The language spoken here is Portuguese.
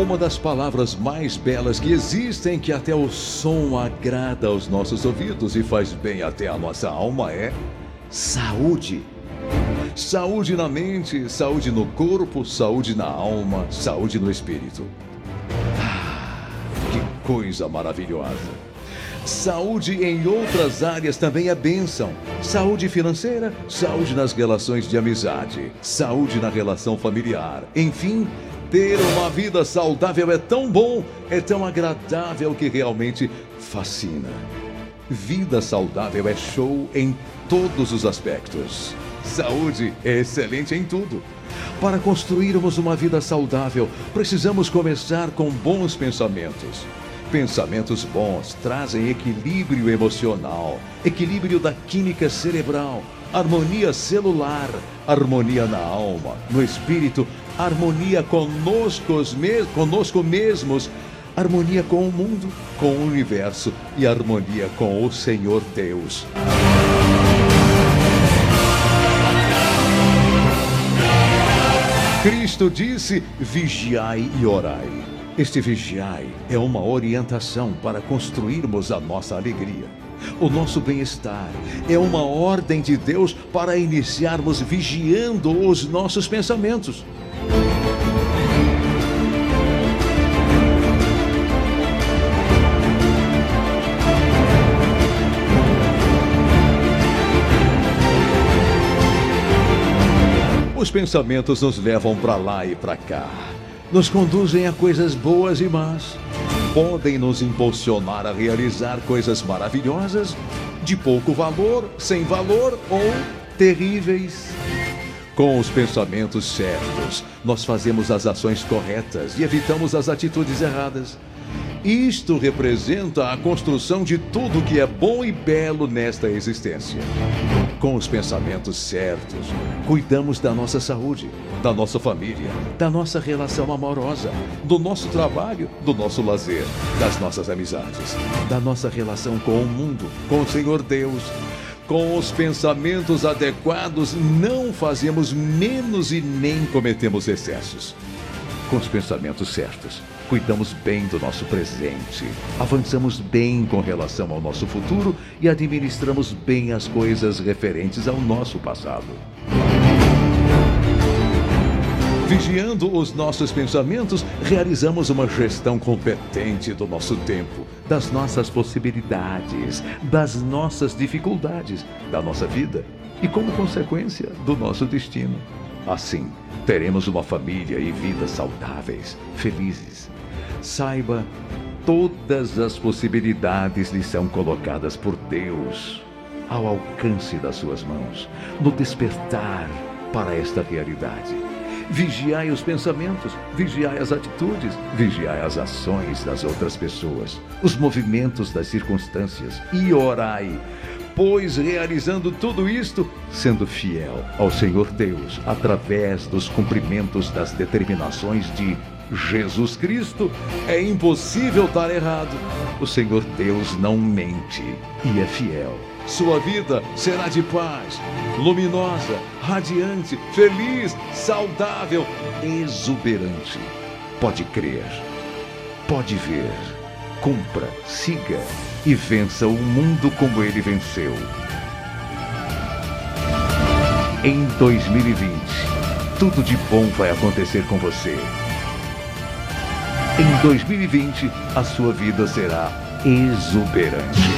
Uma das palavras mais belas que existem, que até o som agrada aos nossos ouvidos e faz bem até a nossa alma, é saúde. Saúde na mente, saúde no corpo, saúde na alma, saúde no espírito. Ah, que coisa maravilhosa! Saúde em outras áreas também é bênção. Saúde financeira, saúde nas relações de amizade, saúde na relação familiar. Enfim, ter uma vida saudável é tão bom, é tão agradável que realmente fascina. Vida saudável é show em todos os aspectos. Saúde é excelente em tudo. Para construirmos uma vida saudável, precisamos começar com bons pensamentos. Pensamentos bons trazem equilíbrio emocional, equilíbrio da química cerebral, harmonia celular, harmonia na alma, no espírito, harmonia conosco, conosco mesmos, harmonia com o mundo, com o universo e harmonia com o Senhor Deus. Cristo disse: vigiai e orai. Este vigiai é uma orientação para construirmos a nossa alegria. O nosso bem-estar é uma ordem de Deus para iniciarmos vigiando os nossos pensamentos. Os pensamentos nos levam para lá e para cá nos conduzem a coisas boas e más. Podem nos impulsionar a realizar coisas maravilhosas, de pouco valor, sem valor ou terríveis. Com os pensamentos certos, nós fazemos as ações corretas e evitamos as atitudes erradas. Isto representa a construção de tudo que é bom e belo nesta existência. Com os pensamentos certos, cuidamos da nossa saúde, da nossa família, da nossa relação amorosa, do nosso trabalho, do nosso lazer, das nossas amizades, da nossa relação com o mundo, com o Senhor Deus. Com os pensamentos adequados, não fazemos menos e nem cometemos excessos. Com os pensamentos certos, cuidamos bem do nosso presente, avançamos bem com relação ao nosso futuro e administramos bem as coisas referentes ao nosso passado. Vigiando os nossos pensamentos, realizamos uma gestão competente do nosso tempo, das nossas possibilidades, das nossas dificuldades, da nossa vida e, como consequência, do nosso destino. Assim, teremos uma família e vidas saudáveis, felizes, Saiba, todas as possibilidades lhe são colocadas por Deus ao alcance das suas mãos, no despertar para esta realidade. Vigiai os pensamentos, vigiai as atitudes, vigiai as ações das outras pessoas, os movimentos das circunstâncias e orai pois, realizando tudo isto, sendo fiel ao Senhor Deus, através dos cumprimentos das determinações de Jesus Cristo, é impossível estar errado. O Senhor Deus não mente e é fiel. Sua vida será de paz, luminosa, radiante, feliz, saudável, exuberante. Pode crer, pode ver, cumpra, siga e vença o mundo como ele venceu. Em 2020, tudo de bom vai acontecer com você. Em 2020, a sua vida será exuberante.